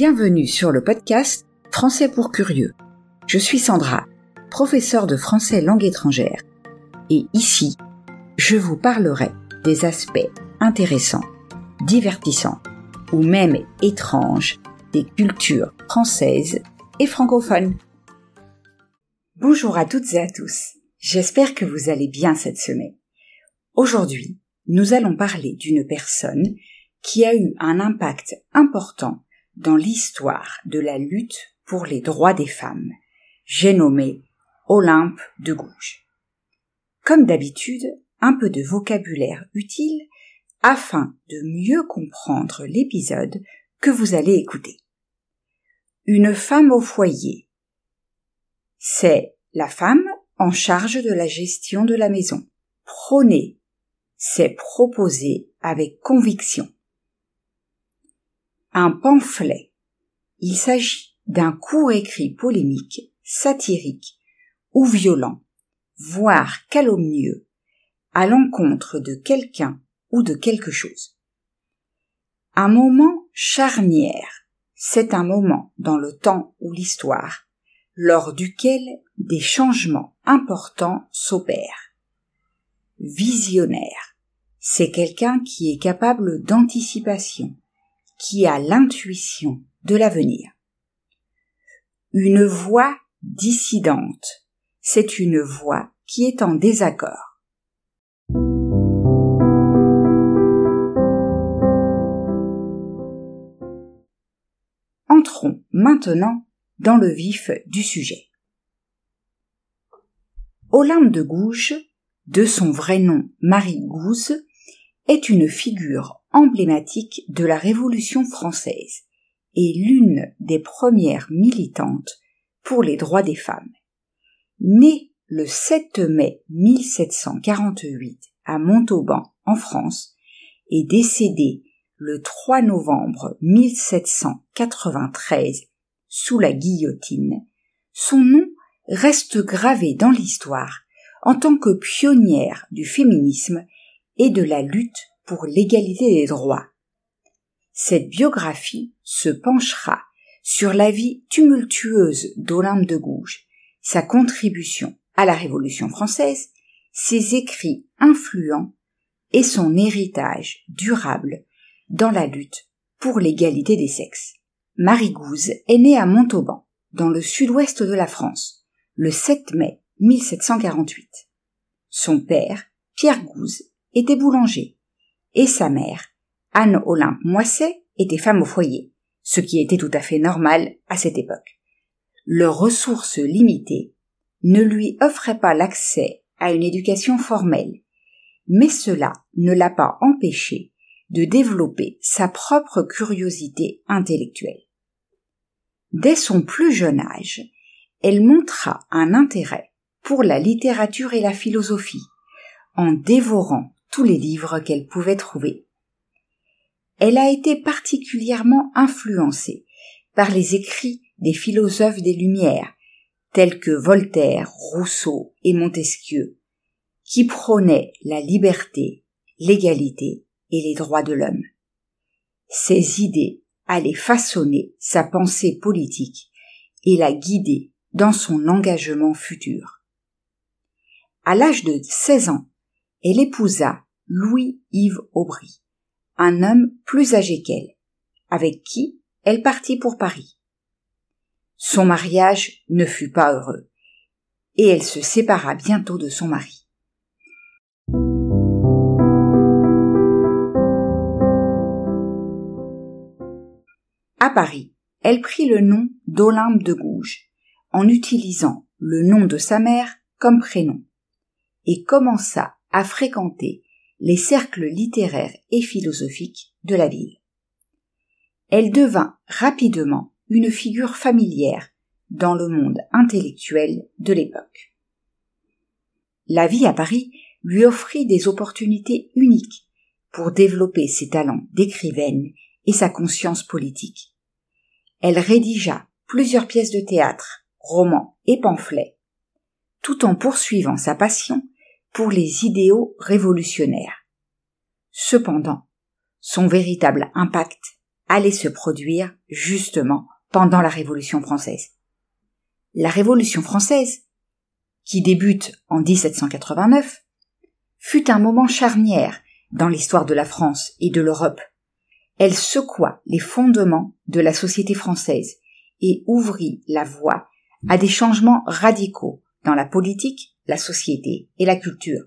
Bienvenue sur le podcast Français pour curieux. Je suis Sandra, professeure de français langue étrangère. Et ici, je vous parlerai des aspects intéressants, divertissants ou même étranges des cultures françaises et francophones. Bonjour à toutes et à tous. J'espère que vous allez bien cette semaine. Aujourd'hui, nous allons parler d'une personne qui a eu un impact important dans l'histoire de la lutte pour les droits des femmes. J'ai nommé Olympe de Gouges. Comme d'habitude, un peu de vocabulaire utile afin de mieux comprendre l'épisode que vous allez écouter. Une femme au foyer. C'est la femme en charge de la gestion de la maison. Prôner, c'est proposer avec conviction un pamphlet. Il s'agit d'un court écrit polémique, satirique ou violent, voire calomnieux, à l'encontre de quelqu'un ou de quelque chose. Un moment charnière, c'est un moment dans le temps ou l'histoire, lors duquel des changements importants s'opèrent. Visionnaire, c'est quelqu'un qui est capable d'anticipation, qui a l'intuition de l'avenir. Une voix dissidente, c'est une voix qui est en désaccord. Entrons maintenant dans le vif du sujet. Olympe de Gouges, de son vrai nom Marie Gouze, est une figure emblématique de la Révolution française et l'une des premières militantes pour les droits des femmes. Née le 7 mai 1748 à Montauban en France et décédée le 3 novembre 1793 sous la guillotine, son nom reste gravé dans l'histoire en tant que pionnière du féminisme et de la lutte pour l'égalité des droits. Cette biographie se penchera sur la vie tumultueuse d'Olympe de Gouges, sa contribution à la Révolution française, ses écrits influents et son héritage durable dans la lutte pour l'égalité des sexes. Marie Gouze est née à Montauban, dans le sud-ouest de la France, le 7 mai 1748. Son père, Pierre Gouze, était boulanger, et sa mère, Anne Olympe Moisset, était femme au foyer, ce qui était tout à fait normal à cette époque. Leurs ressources limitées ne lui offraient pas l'accès à une éducation formelle, mais cela ne l'a pas empêché de développer sa propre curiosité intellectuelle. Dès son plus jeune âge, elle montra un intérêt pour la littérature et la philosophie, en dévorant tous les livres qu'elle pouvait trouver. Elle a été particulièrement influencée par les écrits des philosophes des Lumières, tels que Voltaire, Rousseau et Montesquieu, qui prônaient la liberté, l'égalité et les droits de l'homme. Ces idées allaient façonner sa pensée politique et la guider dans son engagement futur. À l'âge de 16 ans, elle épousa Louis-Yves Aubry, un homme plus âgé qu'elle, avec qui elle partit pour Paris. Son mariage ne fut pas heureux, et elle se sépara bientôt de son mari. À Paris, elle prit le nom d'Olympe de Gouges, en utilisant le nom de sa mère comme prénom, et commença à fréquenter les cercles littéraires et philosophiques de la ville. Elle devint rapidement une figure familière dans le monde intellectuel de l'époque. La vie à Paris lui offrit des opportunités uniques pour développer ses talents d'écrivaine et sa conscience politique. Elle rédigea plusieurs pièces de théâtre, romans et pamphlets, tout en poursuivant sa passion pour les idéaux révolutionnaires. Cependant, son véritable impact allait se produire justement pendant la Révolution française. La Révolution française, qui débute en 1789, fut un moment charnière dans l'histoire de la France et de l'Europe. Elle secoua les fondements de la société française et ouvrit la voie à des changements radicaux dans la politique, la société et la culture.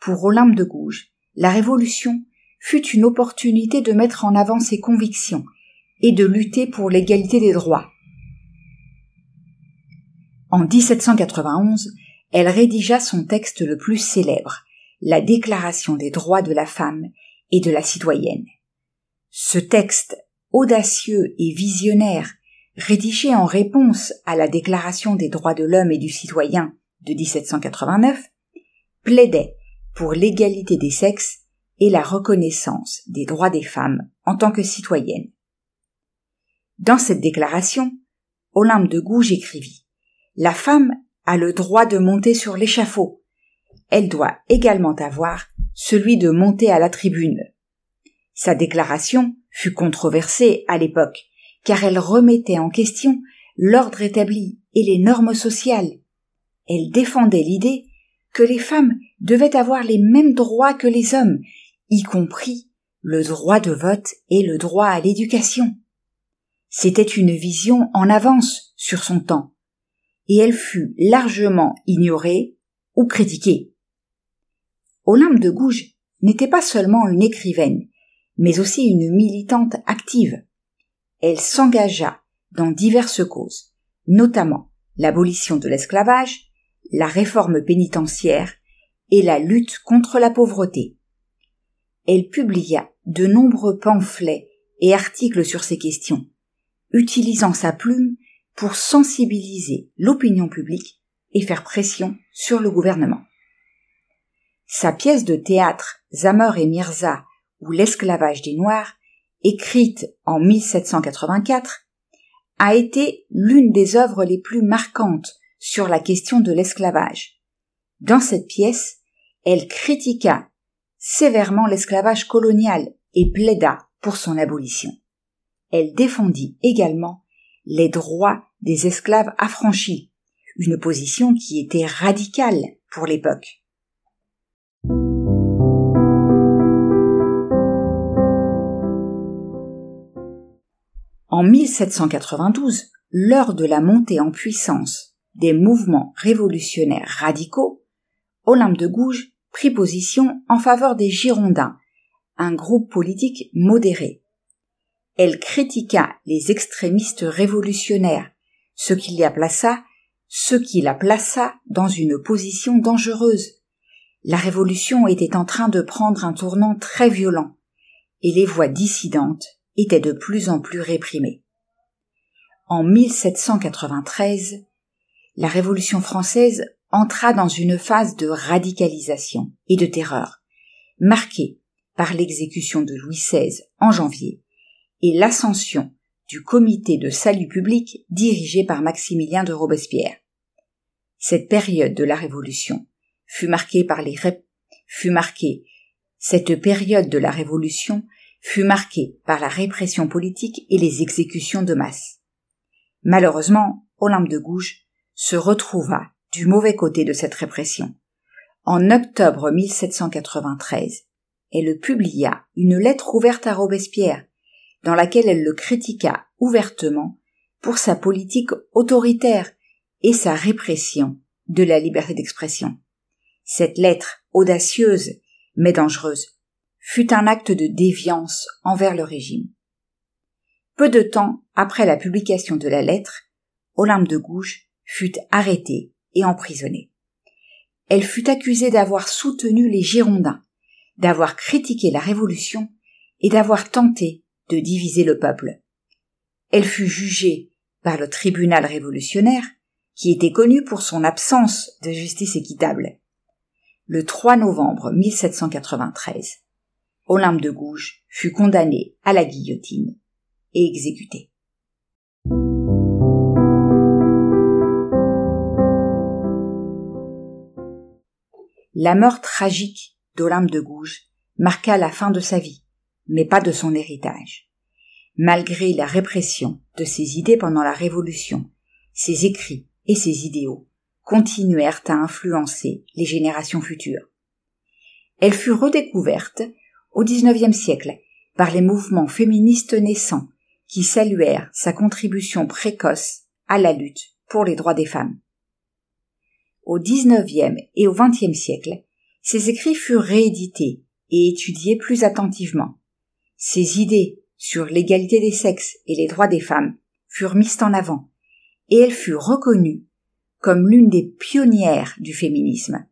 Pour Olympe de Gouges, la Révolution fut une opportunité de mettre en avant ses convictions et de lutter pour l'égalité des droits. En 1791, elle rédigea son texte le plus célèbre, la Déclaration des droits de la femme et de la citoyenne. Ce texte, audacieux et visionnaire, rédigé en réponse à la Déclaration des droits de l'homme et du citoyen de 1789, plaidait pour l'égalité des sexes et la reconnaissance des droits des femmes en tant que citoyennes. Dans cette déclaration, Olympe de Gouges écrivit La femme a le droit de monter sur l'échafaud, elle doit également avoir celui de monter à la tribune. Sa déclaration fut controversée à l'époque, car elle remettait en question l'ordre établi et les normes sociales. Elle défendait l'idée que les femmes devaient avoir les mêmes droits que les hommes, y compris le droit de vote et le droit à l'éducation. C'était une vision en avance sur son temps, et elle fut largement ignorée ou critiquée. Olympe de Gouges n'était pas seulement une écrivaine, mais aussi une militante active. Elle s'engagea dans diverses causes, notamment l'abolition de l'esclavage, la réforme pénitentiaire et la lutte contre la pauvreté. Elle publia de nombreux pamphlets et articles sur ces questions, utilisant sa plume pour sensibiliser l'opinion publique et faire pression sur le gouvernement. Sa pièce de théâtre Zamor et Mirza ou l'esclavage des Noirs, écrite en 1784, a été l'une des œuvres les plus marquantes sur la question de l'esclavage. Dans cette pièce, elle critiqua sévèrement l'esclavage colonial et plaida pour son abolition. Elle défendit également les droits des esclaves affranchis, une position qui était radicale pour l'époque. En 1792, lors de la montée en puissance des mouvements révolutionnaires radicaux, Olympe de Gouges prit position en faveur des Girondins, un groupe politique modéré. Elle critiqua les extrémistes révolutionnaires, ce qui la plaça, ce qui la plaça dans une position dangereuse. La révolution était en train de prendre un tournant très violent, et les voix dissidentes était de plus en plus réprimée. En 1793, la Révolution française entra dans une phase de radicalisation et de terreur, marquée par l'exécution de Louis XVI en janvier et l'ascension du comité de salut public dirigé par Maximilien de Robespierre. Cette période de la Révolution fut marquée par la répression politique et les exécutions de masse. Malheureusement, Olympe de Gouges se retrouva du mauvais côté de cette répression. En octobre 1793, elle publia une lettre ouverte à Robespierre, dans laquelle elle le critiqua ouvertement pour sa politique autoritaire et sa répression de la liberté d'expression. Cette lettre, audacieuse mais dangereuse, fut un acte de déviance envers le régime. Peu de temps après la publication de la lettre, Olympe de Gouges fut arrêtée et emprisonnée. Elle fut accusée d'avoir soutenu les Girondins, d'avoir critiqué la Révolution et d'avoir tenté de diviser le peuple. Elle fut jugée par le tribunal révolutionnaire, qui était connu pour son absence de justice équitable. Le 3 novembre 1793, Olympe de Gouges fut condamné à la guillotine et exécuté. La mort tragique d'Olympe de Gouges marqua la fin de sa vie, mais pas de son héritage. Malgré la répression de ses idées pendant la Révolution, ses écrits et ses idéaux continuèrent à influencer les générations futures. Elle fut redécouverte au XIXe siècle par les mouvements féministes naissants qui saluèrent sa contribution précoce à la lutte pour les droits des femmes. Au XIXe et au XXe siècle, ses écrits furent réédités et étudiés plus attentivement. Ses idées sur l'égalité des sexes et les droits des femmes furent mises en avant, et elle fut reconnue comme l'une des pionnières du féminisme.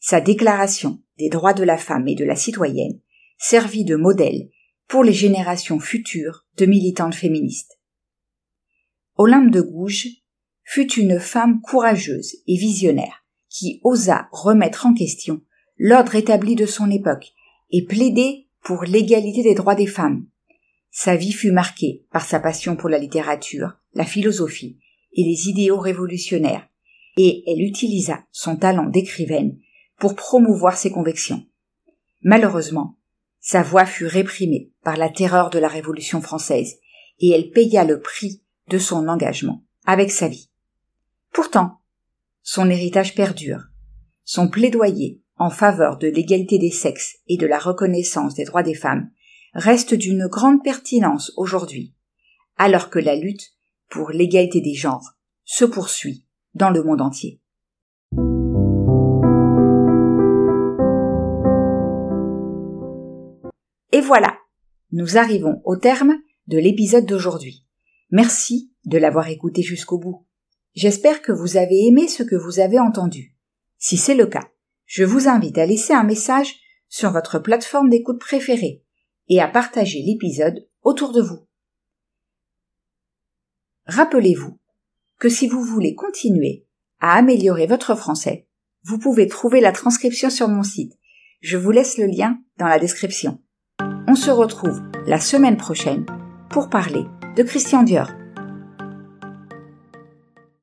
Sa déclaration des droits de la femme et de la citoyenne servit de modèle pour les générations futures de militantes féministes. Olympe de Gouges fut une femme courageuse et visionnaire qui osa remettre en question l'ordre établi de son époque et plaider pour l'égalité des droits des femmes. Sa vie fut marquée par sa passion pour la littérature, la philosophie et les idéaux révolutionnaires, et elle utilisa son talent d'écrivaine pour promouvoir ses convictions. Malheureusement, sa voix fut réprimée par la terreur de la Révolution française, et elle paya le prix de son engagement avec sa vie. Pourtant, son héritage perdure. Son plaidoyer en faveur de l'égalité des sexes et de la reconnaissance des droits des femmes reste d'une grande pertinence aujourd'hui, alors que la lutte pour l'égalité des genres se poursuit dans le monde entier. Et voilà, nous arrivons au terme de l'épisode d'aujourd'hui. Merci de l'avoir écouté jusqu'au bout. J'espère que vous avez aimé ce que vous avez entendu. Si c'est le cas, je vous invite à laisser un message sur votre plateforme d'écoute préférée et à partager l'épisode autour de vous. Rappelez-vous que si vous voulez continuer à améliorer votre français, vous pouvez trouver la transcription sur mon site. Je vous laisse le lien dans la description. On se retrouve la semaine prochaine pour parler de Christian Dior.